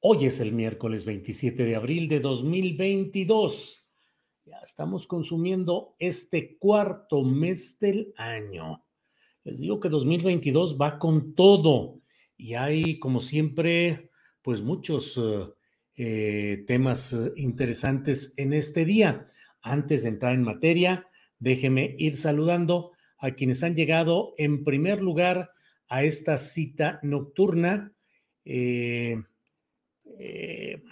Hoy es el miércoles 27 de abril de 2022. Ya estamos consumiendo este cuarto mes del año. Les digo que 2022 va con todo y hay, como siempre, pues muchos uh, eh, temas uh, interesantes en este día. Antes de entrar en materia, déjeme ir saludando a quienes han llegado en primer lugar a esta cita nocturna. Eh, eh,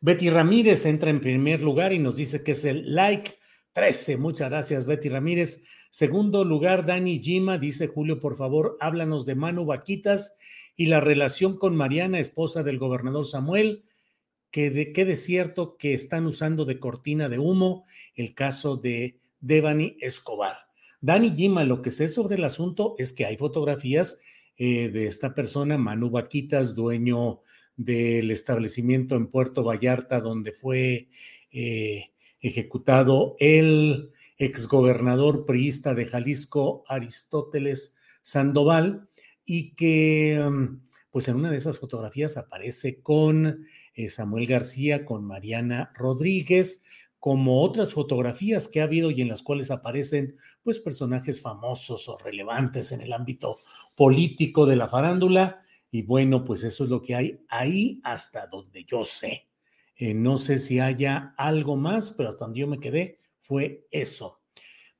Betty Ramírez entra en primer lugar y nos dice que es el like 13. Muchas gracias, Betty Ramírez. Segundo lugar, Dani Gima dice, Julio, por favor, háblanos de Manu Vaquitas y la relación con Mariana, esposa del gobernador Samuel, que de qué cierto que están usando de cortina de humo el caso de Devani Escobar. Dani Gima, lo que sé sobre el asunto es que hay fotografías eh, de esta persona, Manu Vaquitas, dueño del establecimiento en Puerto Vallarta donde fue eh, ejecutado el exgobernador priista de Jalisco, Aristóteles Sandoval, y que mm, pues en una de esas fotografías aparece con eh, Samuel García, con Mariana Rodríguez, como otras fotografías que ha habido y en las cuales aparecen pues personajes famosos o relevantes en el ámbito político de la farándula y bueno, pues eso es lo que hay ahí hasta donde yo sé. Eh, no sé si haya algo más, pero hasta donde yo me quedé fue eso.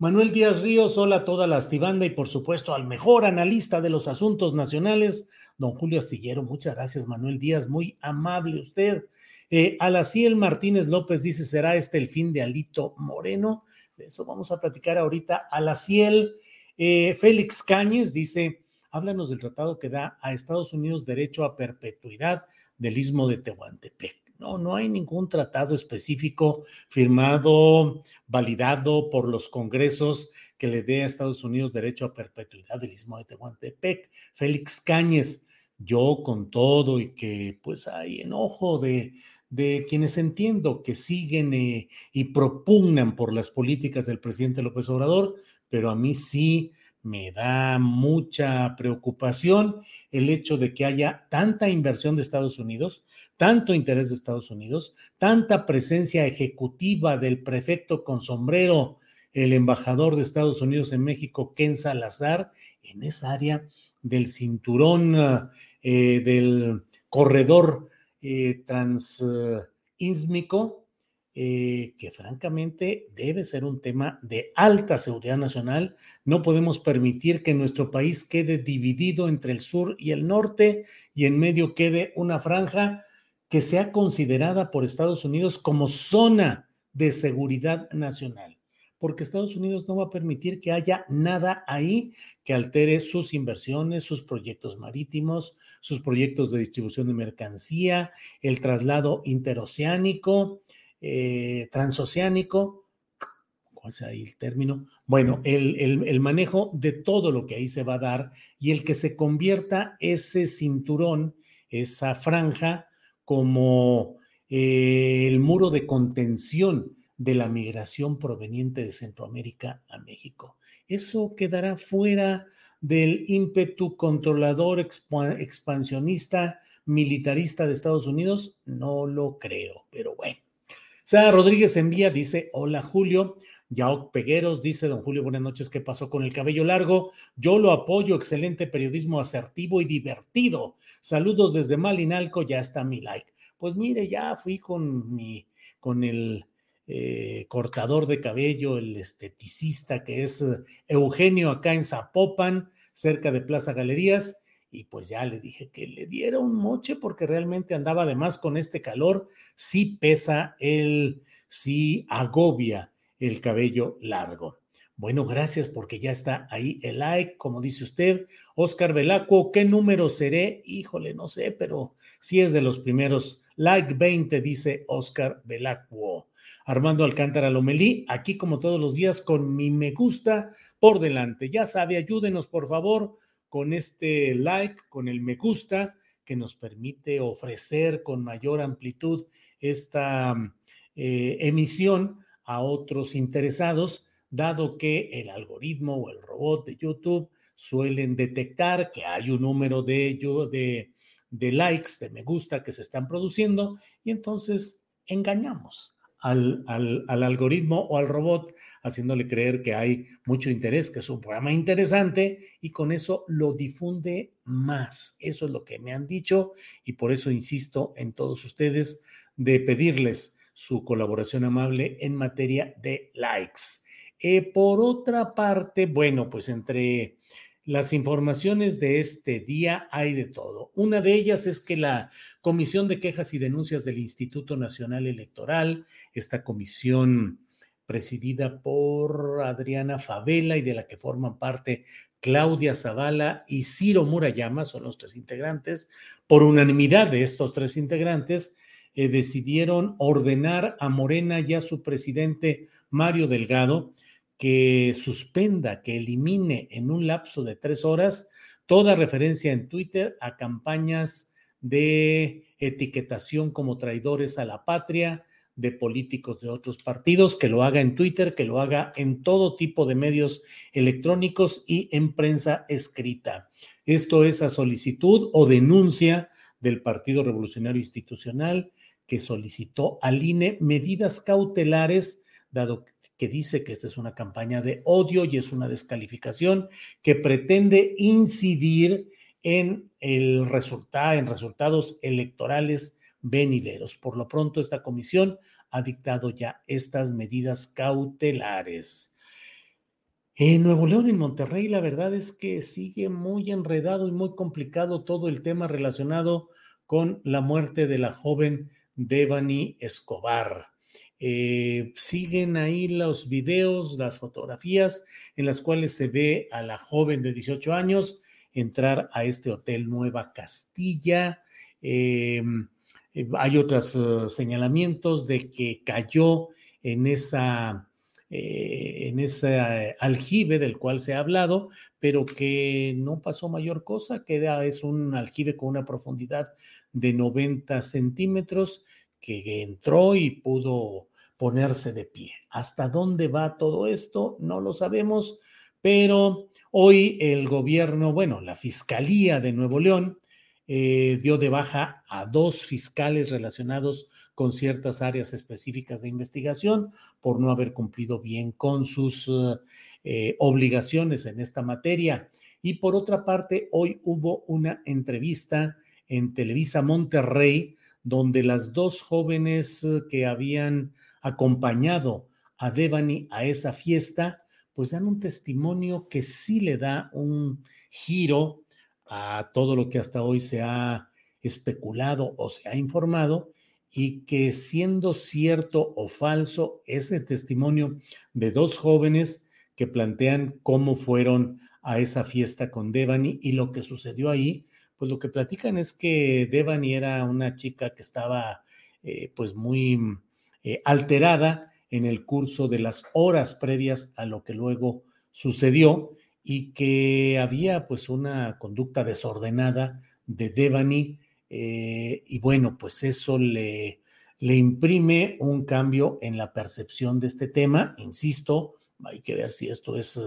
Manuel Díaz Ríos, hola a toda la astibanda y por supuesto al mejor analista de los asuntos nacionales, don Julio Astillero. Muchas gracias, Manuel Díaz, muy amable usted. Eh, Alaciel Martínez López dice, ¿será este el fin de Alito Moreno? De eso vamos a platicar ahorita. Alaciel eh, Félix Cáñez dice, háblanos del tratado que da a Estados Unidos derecho a perpetuidad del istmo de Tehuantepec. No, no hay ningún tratado específico firmado, validado por los congresos que le dé a Estados Unidos derecho a perpetuidad del istmo de Tehuantepec. Félix Cáñez, yo con todo y que pues hay enojo de, de quienes entiendo que siguen eh, y propugnan por las políticas del presidente López Obrador, pero a mí sí me da mucha preocupación el hecho de que haya tanta inversión de Estados Unidos, tanto interés de Estados Unidos, tanta presencia ejecutiva del prefecto con sombrero, el embajador de Estados Unidos en México, Ken Salazar, en esa área del cinturón eh, del corredor eh, eh, que francamente debe ser un tema de alta seguridad nacional. No podemos permitir que nuestro país quede dividido entre el sur y el norte y en medio quede una franja que sea considerada por Estados Unidos como zona de seguridad nacional, porque Estados Unidos no va a permitir que haya nada ahí que altere sus inversiones, sus proyectos marítimos, sus proyectos de distribución de mercancía, el traslado interoceánico, eh, transoceánico, ¿cuál sea ahí el término? Bueno, el, manejo de todo lo que ahí se va a dar y el que se convierta ese cinturón, esa franja, como eh, el muro de contención de la migración proveniente de Centroamérica a México. Eso quedará fuera del ímpetu controlador expansionista militarista de Estados Unidos? No lo creo, pero bueno. Sara Rodríguez envía, dice, hola Julio. Yao Pegueros dice, don Julio, buenas noches, ¿qué pasó con el cabello largo? Yo lo apoyo, excelente periodismo asertivo y divertido. Saludos desde Malinalco, ya está mi like. Pues mire, ya fui con mi, con el eh, cortador de cabello, el esteticista que es eh, Eugenio acá en Zapopan, cerca de Plaza Galerías, y pues ya le dije que le diera un moche porque realmente andaba además con este calor, sí pesa el, sí agobia el cabello largo. Bueno, gracias porque ya está ahí el like, como dice usted. Oscar Velacuo, ¿qué número seré? Híjole, no sé, pero sí es de los primeros. Like 20, dice Oscar Velacuo. Armando Alcántara Lomelí, aquí como todos los días con mi me gusta por delante. Ya sabe, ayúdenos por favor con este like, con el me gusta que nos permite ofrecer con mayor amplitud esta eh, emisión a otros interesados, dado que el algoritmo o el robot de YouTube suelen detectar que hay un número de, de, de likes, de me gusta que se están produciendo y entonces engañamos al, algoritmo o al robot, haciéndole creer que hay mucho interés, que es un programa interesante y con eso lo difunde más. Eso es lo que me han dicho y por eso insisto en todos ustedes de pedirles su colaboración amable en materia de likes. Eh, por otra parte, bueno, pues entre las informaciones de este día hay de todo. Una de ellas es que la Comisión de Quejas y Denuncias del Instituto Nacional Electoral, esta comisión presidida por Adriana Favela y de la que forman parte Claudia Zavala y Ciro Murayama, son los tres integrantes, por unanimidad de estos tres integrantes, eh, decidieron ordenar a Morena y a su presidente Mario Delgado que suspenda, que elimine en un lapso de tres horas toda referencia en Twitter a campañas de etiquetación como traidores a la patria de políticos de otros partidos, que lo haga en Twitter, que lo haga en todo tipo de medios electrónicos y en prensa escrita. Esto es a solicitud o denuncia del Partido Revolucionario Institucional que solicitó al INE medidas cautelares, dado que dice que esta es una campaña de odio y es una descalificación que pretende incidir en el en resultados electorales venideros. Por lo pronto, esta comisión ha dictado ya estas medidas cautelares. En Nuevo León, en Monterrey, la verdad es que sigue muy enredado y muy complicado todo el tema relacionado con la muerte de la joven Devani Escobar. Eh, siguen ahí los videos, las fotografías en las cuales se ve a la joven de 18 años entrar a este hotel Nueva Castilla. Eh, eh, hay otros señalamientos de que cayó en esa en ese aljibe del cual se ha hablado, pero que no pasó mayor cosa, que es un aljibe con una profundidad de 90 centímetros, que entró y pudo ponerse de pie. ¿Hasta dónde va todo esto? No lo sabemos, pero hoy el gobierno, bueno, la Fiscalía de Nuevo León eh, dio de baja a dos fiscales relacionados con ciertas áreas específicas de investigación por no haber cumplido bien con sus eh, obligaciones en esta materia. Y por otra parte, hoy hubo una entrevista en Televisa Monterrey donde las dos jóvenes que habían acompañado a Devani a esa fiesta, pues dan un testimonio que sí le da un giro a todo lo que hasta hoy se ha especulado o se ha informado y que siendo cierto o falso ese testimonio de dos jóvenes que plantean cómo fueron a esa fiesta con Devani y lo que sucedió ahí, pues lo que platican es que Devani era una chica que estaba eh, pues muy eh, alterada en el curso de las horas previas a lo que luego sucedió y que había pues una conducta desordenada de Devani eh, y bueno, pues eso le le imprime un cambio en la percepción de este tema. Insisto, hay que ver si esto es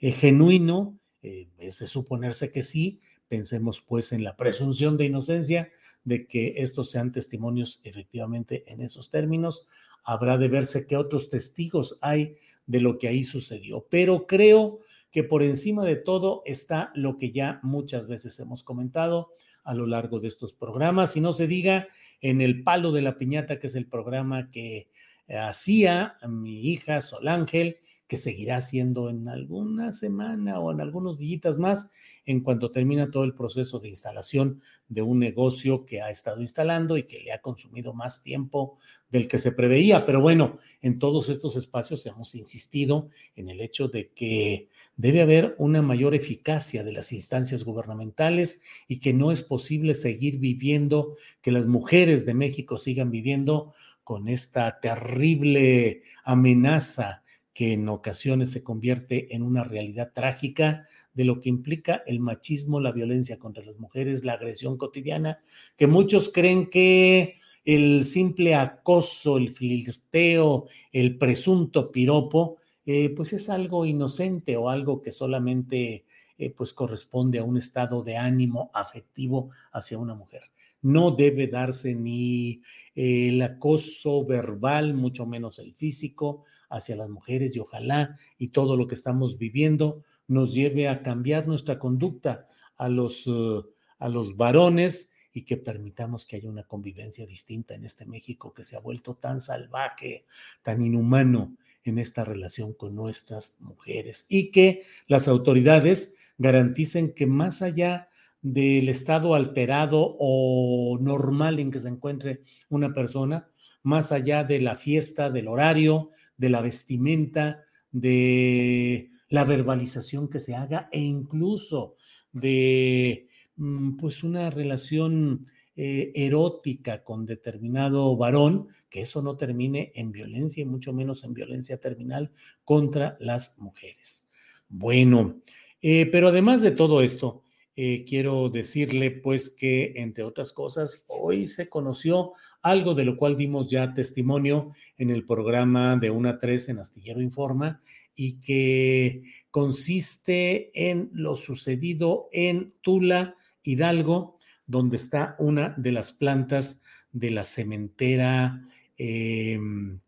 genuino, es de suponerse que sí. Pensemos pues en la presunción de inocencia de que estos sean testimonios efectivamente en esos términos. Habrá de verse qué otros testigos hay de lo que ahí sucedió. Pero creo que por encima de todo está lo que ya muchas veces hemos comentado a lo largo de estos programas, y no se diga en el palo de la piñata, que es el programa que hacía mi hija Sol Ángel, que seguirá siendo en alguna semana o en algunos días más, en cuanto termina todo el proceso de instalación de un negocio que ha estado instalando y que le ha consumido más tiempo del que se preveía. Pero bueno, en todos estos espacios hemos insistido en el hecho de que debe haber una mayor eficacia de las instancias gubernamentales y que no es posible seguir viviendo, que las mujeres de México sigan viviendo con esta terrible amenaza que en ocasiones se convierte en una realidad trágica de lo que implica el machismo, la violencia contra las mujeres, la agresión cotidiana, que muchos creen que el simple acoso, el flirteo, el presunto piropo, eh, pues es algo inocente o algo que solamente eh, pues corresponde a un estado de ánimo afectivo hacia una mujer. No debe darse ni el acoso verbal, mucho menos el físico, hacia las mujeres y ojalá y todo lo que estamos viviendo nos lleve a cambiar nuestra conducta a los, uh, a los varones y que permitamos que haya una convivencia distinta en este México que se ha vuelto tan salvaje, tan inhumano en esta relación con nuestras mujeres y que las autoridades garanticen que más allá del estado alterado o normal en que se encuentre una persona, más allá de la fiesta, del horario, de la vestimenta, de la verbalización que se haga e incluso de mm, pues una relación eh, erótica con determinado varón, que eso no termine en violencia y mucho menos en violencia terminal contra las mujeres. Bueno, eh, pero además de todo esto, eh, quiero decirle pues que, entre otras cosas, hoy se conoció algo de lo cual dimos ya testimonio en el programa de una 3 en Astillero Informa y que consiste en lo sucedido en Tula, Hidalgo, donde está una de las plantas de la cementera, em,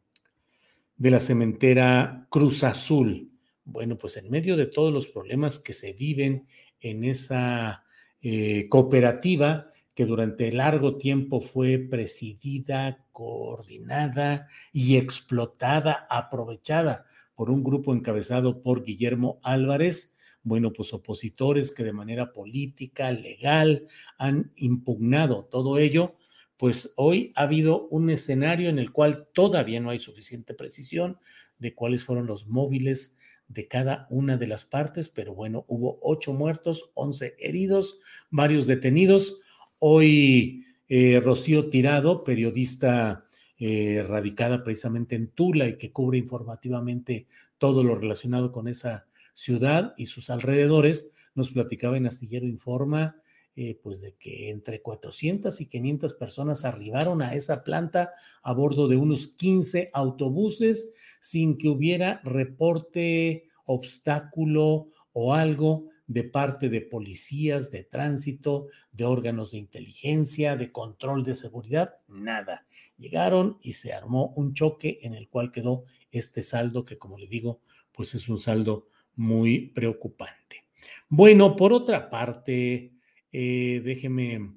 de la cementera Cruz Azul. Bueno, pues en medio de todos los problemas que se viven en esa eh, cooperativa que durante largo tiempo fue presidida, coordinada y explotada, aprovechada por un grupo encabezado por Guillermo Álvarez, bueno, pues opositores que de manera política, legal, han impugnado todo ello, pues hoy ha habido un escenario en el cual todavía no hay suficiente precisión de cuáles fueron los móviles de cada una de las partes, pero bueno, hubo ocho muertos, once heridos, varios detenidos. Hoy eh, Rocío Tirado, periodista eh, radicada precisamente en Tula y que cubre informativamente todo lo relacionado con esa ciudad y sus alrededores, nos platicaba en Astillero Informa eh, pues de que entre 400 y 500 personas arribaron a esa planta a bordo de unos 15 autobuses sin que hubiera reporte, obstáculo o algo de parte de policías, de tránsito, de órganos de inteligencia, de control de seguridad, nada. Llegaron y se armó un choque en el cual quedó este saldo que, como le digo, pues es un saldo muy preocupante. Bueno, por otra parte, eh, déjeme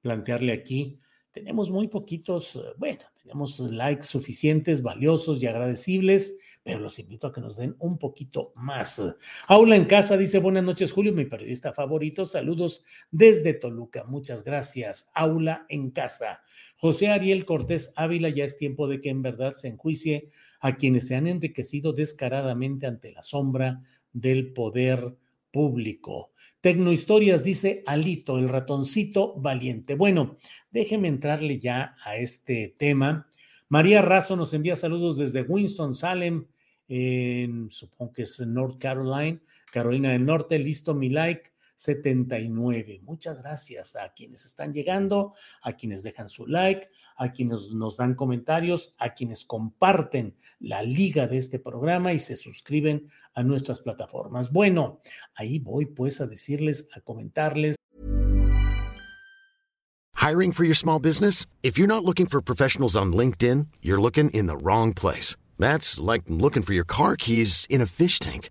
plantearle aquí, tenemos muy poquitos, eh, bueno, tenemos likes suficientes, valiosos y agradecibles, pero los invito a que nos den un poquito más. Aula en casa dice, buenas noches Julio, mi periodista favorito, saludos desde Toluca, muchas gracias. Aula en casa. José Ariel Cortés Ávila, ya es tiempo de que en verdad se enjuicie a quienes se han enriquecido descaradamente ante la sombra del poder público. Tecnohistorias dice Alito, el ratoncito valiente. Bueno, déjeme entrarle ya a este tema. María Razo nos envía saludos desde Winston-Salem, supongo que es North Carolina, Carolina del Norte. Listo mi like. 79. Muchas gracias a quienes están llegando, a quienes dejan su like, a quienes nos dan comentarios, a quienes comparten la liga de este programa y se suscriben a nuestras plataformas. Bueno, ahí voy pues a decirles, a comentarles. Hiring for your small business? If you're not looking for professionals on LinkedIn, you're looking in the wrong place. That's like looking for your car keys in a fish tank.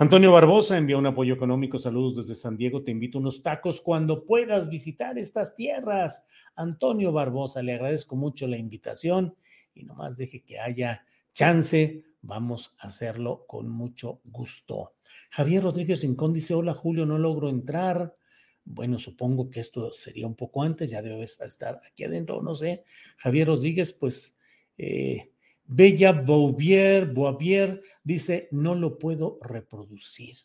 Antonio Barbosa envía un apoyo económico. Saludos desde San Diego. Te invito a unos tacos cuando puedas visitar estas tierras. Antonio Barbosa, le agradezco mucho la invitación y nomás deje que haya chance. Vamos a hacerlo con mucho gusto. Javier Rodríguez Rincón dice: Hola Julio, no logro entrar. Bueno, supongo que esto sería un poco antes, ya debe estar aquí adentro, no sé. Javier Rodríguez, pues. Eh, Bella Bouvier, Boavier dice, no lo puedo reproducir.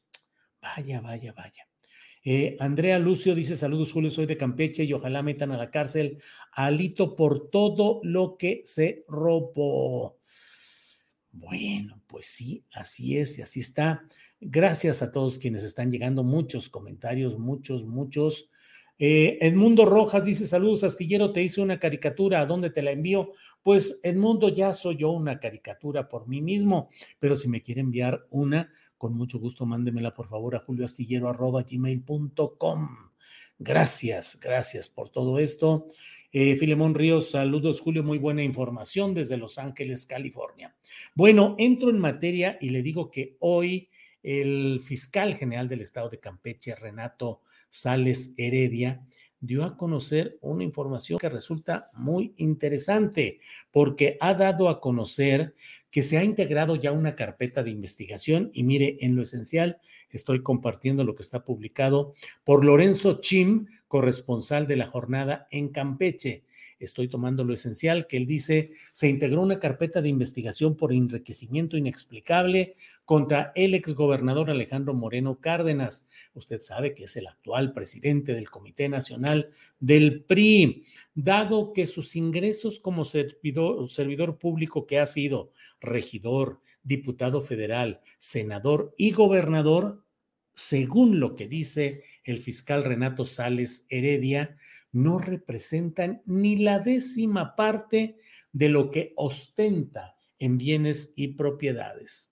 Vaya, vaya, vaya. Eh, Andrea Lucio dice, saludos Julio, soy de Campeche y ojalá metan a la cárcel Alito por todo lo que se robó. Bueno, pues sí, así es y así está. Gracias a todos quienes están llegando, muchos comentarios, muchos, muchos. Eh, Edmundo Rojas dice: Saludos, Astillero, te hice una caricatura, ¿a dónde te la envío? Pues Edmundo, ya soy yo una caricatura por mí mismo, pero si me quiere enviar una, con mucho gusto, mándemela por favor a julioastillero.gmail.com. Gracias, gracias por todo esto. Eh, Filemón Ríos, saludos, Julio, muy buena información desde Los Ángeles, California. Bueno, entro en materia y le digo que hoy el fiscal general del estado de Campeche, Renato Sales Heredia, dio a conocer una información que resulta muy interesante porque ha dado a conocer que se ha integrado ya una carpeta de investigación y mire, en lo esencial estoy compartiendo lo que está publicado por Lorenzo Chim, corresponsal de la jornada en Campeche estoy tomando lo esencial, que él dice, se integró una carpeta de investigación por enriquecimiento inexplicable contra el exgobernador Alejandro Moreno Cárdenas. Usted sabe que es el actual presidente del Comité Nacional del PRI, dado que sus ingresos como servidor, servidor público que ha sido regidor, diputado federal, senador y gobernador, según lo que dice el fiscal Renato Sales Heredia, no representan ni la décima parte de lo que ostenta en bienes y propiedades.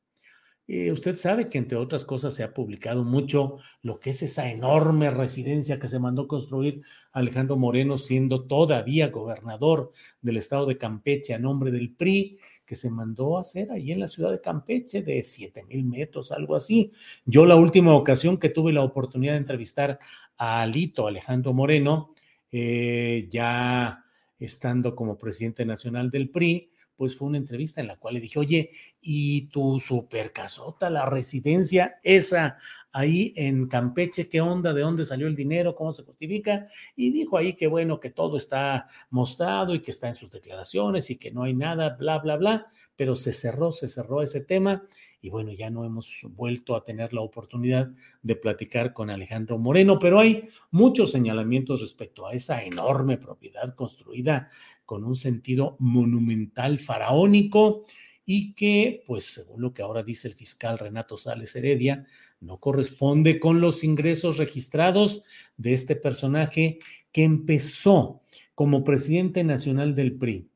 Eh, usted sabe que entre otras cosas se ha publicado mucho lo que es esa enorme residencia que se mandó construir Alejandro Moreno siendo todavía gobernador del estado de Campeche a nombre del PRI, que se mandó a hacer ahí en la ciudad de Campeche de 7 mil metros, algo así. Yo la última ocasión que tuve la oportunidad de entrevistar a Alito Alejandro Moreno, eh, ya estando como presidente nacional del PRI, pues fue una entrevista en la cual le dije, oye, ¿y tu super casota, la residencia esa ahí en Campeche, qué onda, de dónde salió el dinero, cómo se justifica? Y dijo ahí que bueno, que todo está mostrado y que está en sus declaraciones y que no hay nada, bla, bla, bla pero se cerró, se cerró ese tema y bueno, ya no hemos vuelto a tener la oportunidad de platicar con Alejandro Moreno, pero hay muchos señalamientos respecto a esa enorme propiedad construida con un sentido monumental faraónico y que, pues según lo que ahora dice el fiscal Renato Sales Heredia, no corresponde con los ingresos registrados de este personaje que empezó como presidente nacional del PRI,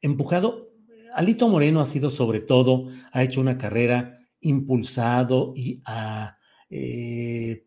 empujado Alito Moreno ha sido sobre todo, ha hecho una carrera impulsado y ha eh,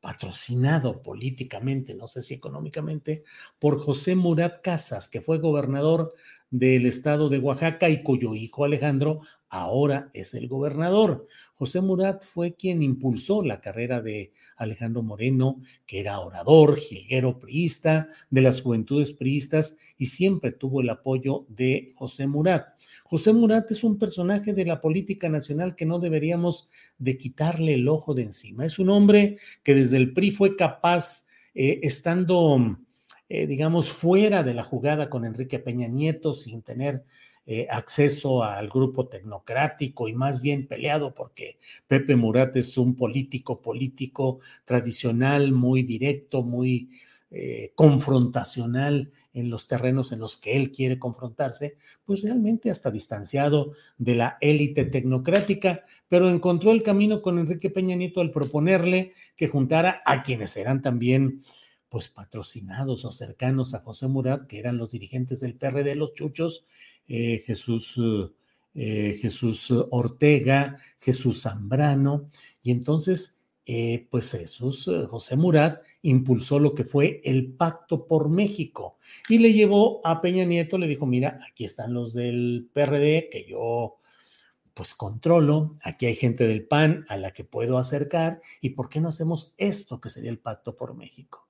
patrocinado políticamente, no sé si económicamente, por José Murat Casas, que fue gobernador del estado de Oaxaca y cuyo hijo Alejandro ahora es el gobernador. José Murat fue quien impulsó la carrera de Alejandro Moreno, que era orador, jilguero priista, de las juventudes priistas y siempre tuvo el apoyo de José Murat. José Murat es un personaje de la política nacional que no deberíamos de quitarle el ojo de encima. Es un hombre que desde el PRI fue capaz, eh, estando, eh, digamos, fuera de la jugada con Enrique Peña Nieto, sin tener eh, acceso al grupo tecnocrático y más bien peleado porque Pepe Murat es un político político tradicional, muy directo, muy eh, confrontacional en los terrenos en los que él quiere confrontarse, pues realmente hasta distanciado de la élite tecnocrática, pero encontró el camino con Enrique Peña Nieto al proponerle que juntara a quienes eran también pues patrocinados o cercanos a José Murat, que eran los dirigentes del PRD, los chuchos, eh, Jesús, eh, Jesús Ortega, Jesús Zambrano, y entonces, eh, pues Jesús, José Murat, impulsó lo que fue el Pacto por México y le llevó a Peña Nieto, le dijo, mira, aquí están los del PRD que yo pues controlo, aquí hay gente del PAN a la que puedo acercar y ¿por qué no hacemos esto que sería el Pacto por México?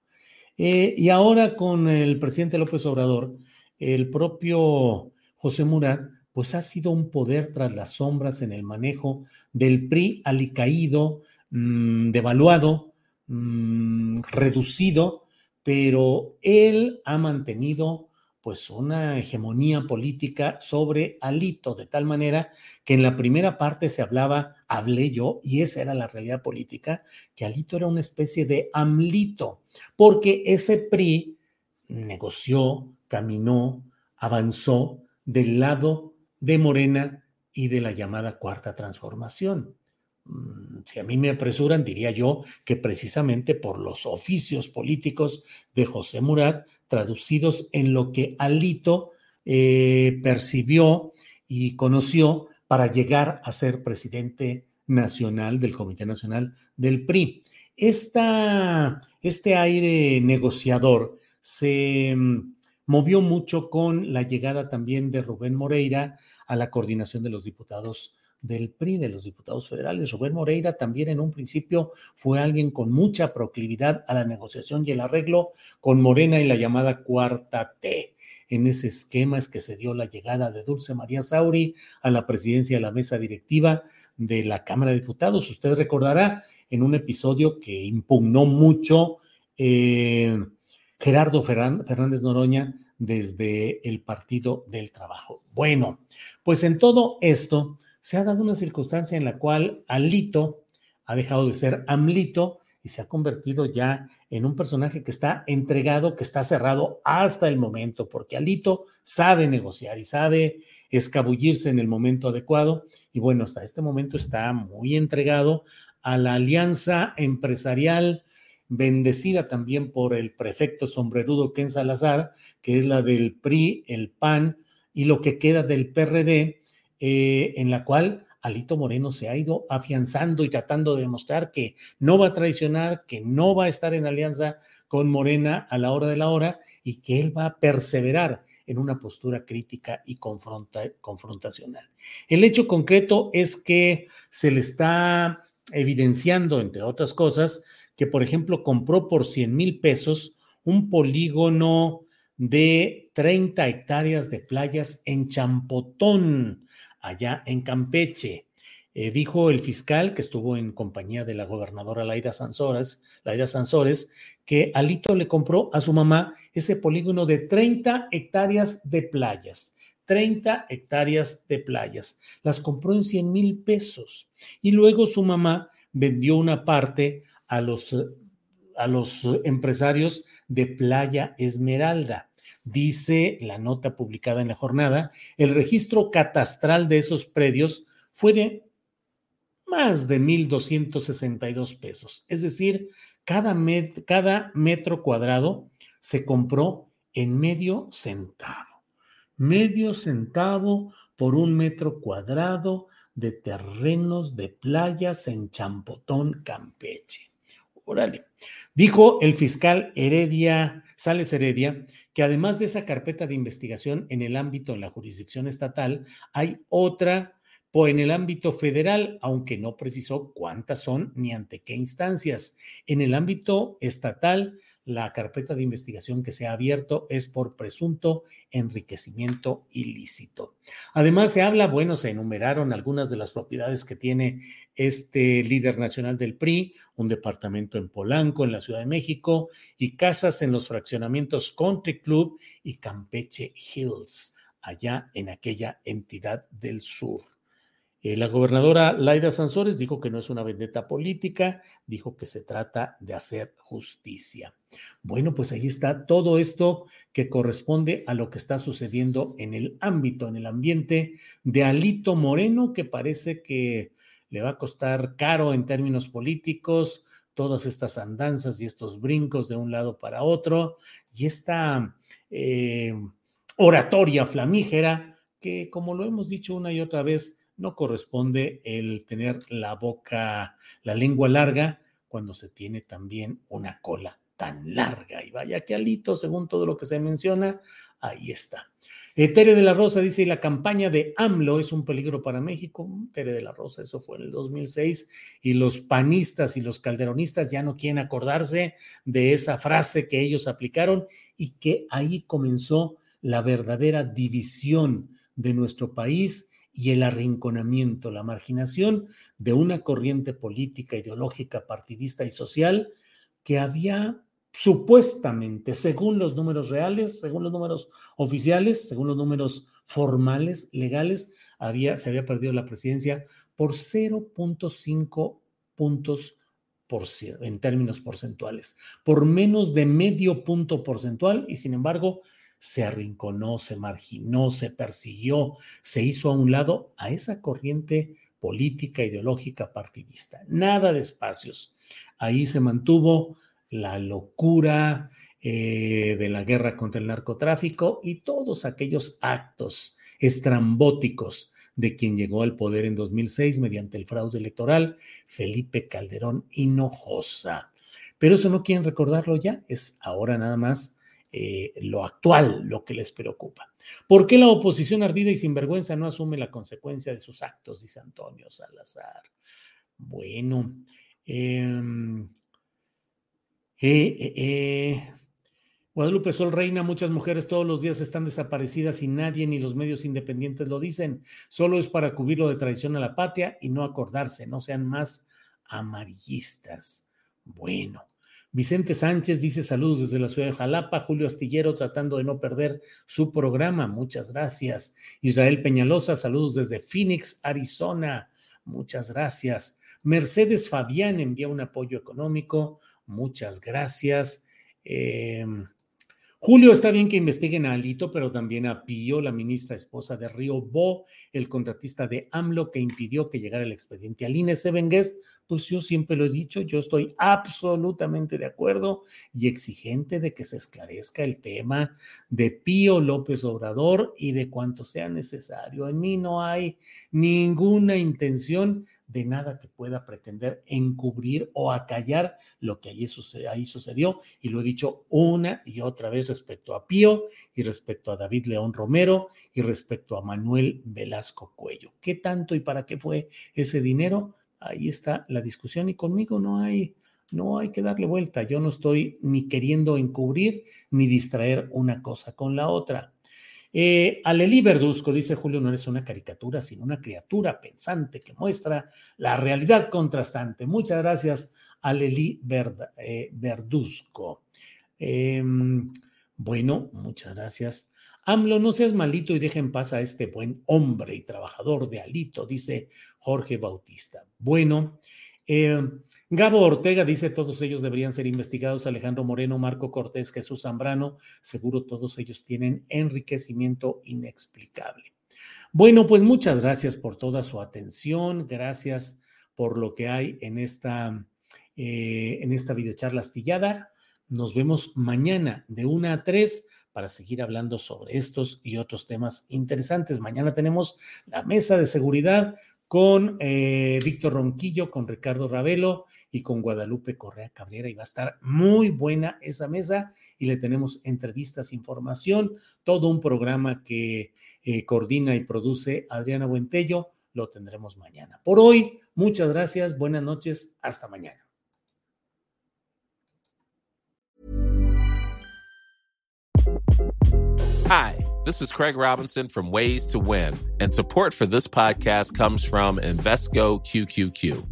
y ahora con el presidente López Obrador, el propio José Murat, pues ha sido un poder tras las sombras en el manejo del PRI alicaído, mm, devaluado, mm, reducido, pero él ha mantenido pues una hegemonía política sobre Alito, de tal manera que en la primera parte se hablaba, hablé yo, y esa era la realidad política, que Alito era una especie de amlito, porque ese PRI negoció, caminó, avanzó del lado de Morena y de la llamada cuarta transformación. Mm, si a mí me apresuran, diría yo que precisamente por los oficios políticos de José Murat, traducidos en lo que Alito eh, percibió y conoció para llegar a ser presidente nacional del Comité Nacional del PRI. este aire negociador se mm, movió mucho con la llegada también de Rubén Moreira a la coordinación de los diputados del PRI, de los diputados federales. Rubén Moreira también en un principio fue alguien con mucha proclividad a la negociación y el arreglo con Morena y la llamada cuarta T. En ese esquema es que se dio la llegada de Dulce María Sauri a la presidencia de la mesa directiva de la Cámara de Diputados. Usted recordará en un episodio que impugnó mucho eh, Gerardo Fernández Noroña desde el Partido del Trabajo. Bueno, pues en todo esto se ha dado una circunstancia en la cual Alito ha dejado de ser Amlito y se ha convertido ya en un personaje que está entregado, que está cerrado hasta el momento, porque Alito sabe negociar y sabe escabullirse en el momento adecuado. Y bueno, hasta este momento está muy entregado a la alianza empresarial bendecida también por el prefecto sombrerudo Ken Salazar, que es la del PRI, el PAN y lo que queda del PRD, eh, en la cual Alito Moreno se ha ido afianzando y tratando de demostrar que no va a traicionar, que no va a estar en alianza con Morena a la hora de la hora y que él va a perseverar en una postura crítica y confrontacional. El hecho concreto es que se le está evidenciando, entre otras cosas, que, por ejemplo, compró por 100 mil pesos un polígono de 30 hectáreas de playas en Champotón, allá en Campeche. Eh, dijo el fiscal que estuvo en compañía de la gobernadora Laida Sansores, Laida Sansores, que Alito le compró a su mamá ese polígono de 30 hectáreas de playas. 30 hectáreas de playas. Las compró en 100 mil pesos. Y luego su mamá vendió una parte a los, a los empresarios de Playa Esmeralda. Dice la nota publicada en la jornada, el registro catastral de esos predios fue de más de 1.262 pesos. Es decir, cada, cada metro cuadrado se compró en medio centavo. Medio centavo por un metro cuadrado de terrenos de playas en Champotón, Campeche Órale. Dijo el fiscal Heredia, Sales Heredia, que además de esa carpeta de investigación en el ámbito de la jurisdicción estatal, hay otra en el ámbito federal, aunque no precisó cuántas son ni ante qué instancias. En el ámbito estatal, la carpeta de investigación que se ha abierto es por presunto enriquecimiento ilícito. Además, se habla, bueno, se enumeraron algunas de las propiedades que tiene este líder nacional del PRI, un departamento en Polanco, en la Ciudad de México, y casas en los fraccionamientos Country Club y Campeche Hills, allá en aquella entidad del sur. Eh, la gobernadora Laida Sansores dijo que no es una vendetta política, dijo que se trata de hacer justicia. Bueno, pues ahí está todo esto que corresponde a lo que está sucediendo en el ámbito, en el ambiente de Alito Moreno, que parece que le va a costar caro en términos políticos todas estas andanzas y estos brincos de un lado para otro y esta eh, oratoria flamígera que, como lo hemos dicho una y otra vez, no corresponde el tener la boca, la lengua larga cuando se tiene también una cola tan larga. Y vaya que alito, según todo lo que se menciona, ahí está. Eh, Tere de la Rosa dice, la campaña de AMLO es un peligro para México. Tere de la Rosa, eso fue en el 2006, y los panistas y los calderonistas ya no quieren acordarse de esa frase que ellos aplicaron y que ahí comenzó la verdadera división de nuestro país y el arrinconamiento, la marginación de una corriente política, ideológica, partidista y social que había supuestamente, según los números reales, según los números oficiales, según los números formales, legales, había, se había perdido la presidencia por 0.5 puntos por, en términos porcentuales, por menos de medio punto porcentual y sin embargo se arrinconó, se marginó, se persiguió, se hizo a un lado a esa corriente política, ideológica, partidista. Nada de espacios. Ahí se mantuvo la locura eh, de la guerra contra el narcotráfico y todos aquellos actos estrambóticos de quien llegó al poder en 2006 mediante el fraude electoral, Felipe Calderón Hinojosa. Pero eso no quieren recordarlo ya, es ahora nada más eh, lo actual, lo que les preocupa. ¿Por qué la oposición ardida y sinvergüenza no asume la consecuencia de sus actos? Dice Antonio Salazar. Bueno, em, eh, eh, Guadalupe Sol Reina, muchas mujeres todos los días están desaparecidas y nadie ni los medios independientes lo dicen. Solo es para cubrirlo de traición a la patria y no acordarse, no sean más amarillistas. Bueno, Vicente Sánchez dice saludos desde la ciudad de Jalapa. Julio Astillero tratando de no perder su programa. Muchas gracias. Israel Peñalosa, saludos desde Phoenix, Arizona. Muchas gracias. Mercedes Fabián envía un apoyo económico. Muchas gracias. Em, Julio, está bien que investiguen a Alito, pero también a Pío, la ministra esposa de Río Bo, el contratista de AMLO que impidió que llegara el expediente al INE. Sevenguest pues yo siempre lo he dicho, yo estoy absolutamente de acuerdo y exigente de que se esclarezca el tema de Pío López Obrador y de cuanto sea necesario. En mí no hay ninguna intención de nada que pueda pretender encubrir o acallar lo que ahí, ahí sucedió. Y lo he dicho una y otra vez respecto a Pío y respecto a David León Romero y respecto a Manuel Velasco Cuello. ¿Qué tanto y para qué fue ese dinero? ahí está la discusión y conmigo no hay, no hay que darle vuelta. Yo no estoy ni queriendo encubrir ni distraer una cosa con la otra. Eh, Aleli Verduzco, dice Julio, no eres una caricatura, sino una criatura pensante que muestra la realidad contrastante. Muchas gracias, Aleli eh, Verduzco. Em, bueno, muchas gracias. AMLO, no seas malito y deja en paz a este buen hombre y trabajador de Alito, dice Jorge Bautista. Bueno, eh, Gabo Ortega dice todos ellos deberían ser investigados. Alejandro Moreno, Marco Cortés, Jesús Zambrano, seguro todos ellos tienen enriquecimiento inexplicable. Bueno, pues muchas gracias por toda su atención, gracias por lo que hay en esta, eh, en esta videocharla astillada. Nos vemos mañana de una a tres para seguir hablando sobre estos y otros temas interesantes. Mañana tenemos la mesa de seguridad con eh, Víctor Ronquillo, con Ricardo Ravelo y con Guadalupe Correa Cabrera y va a estar muy buena esa mesa y le tenemos entrevistas, información, todo un programa que eh, coordina y produce Adriana Buentello, lo tendremos mañana. Por hoy, muchas gracias, buenas noches, hasta mañana. Hi, this is Craig Robinson from Ways to Win, and support for this podcast comes from Invesco QQQ.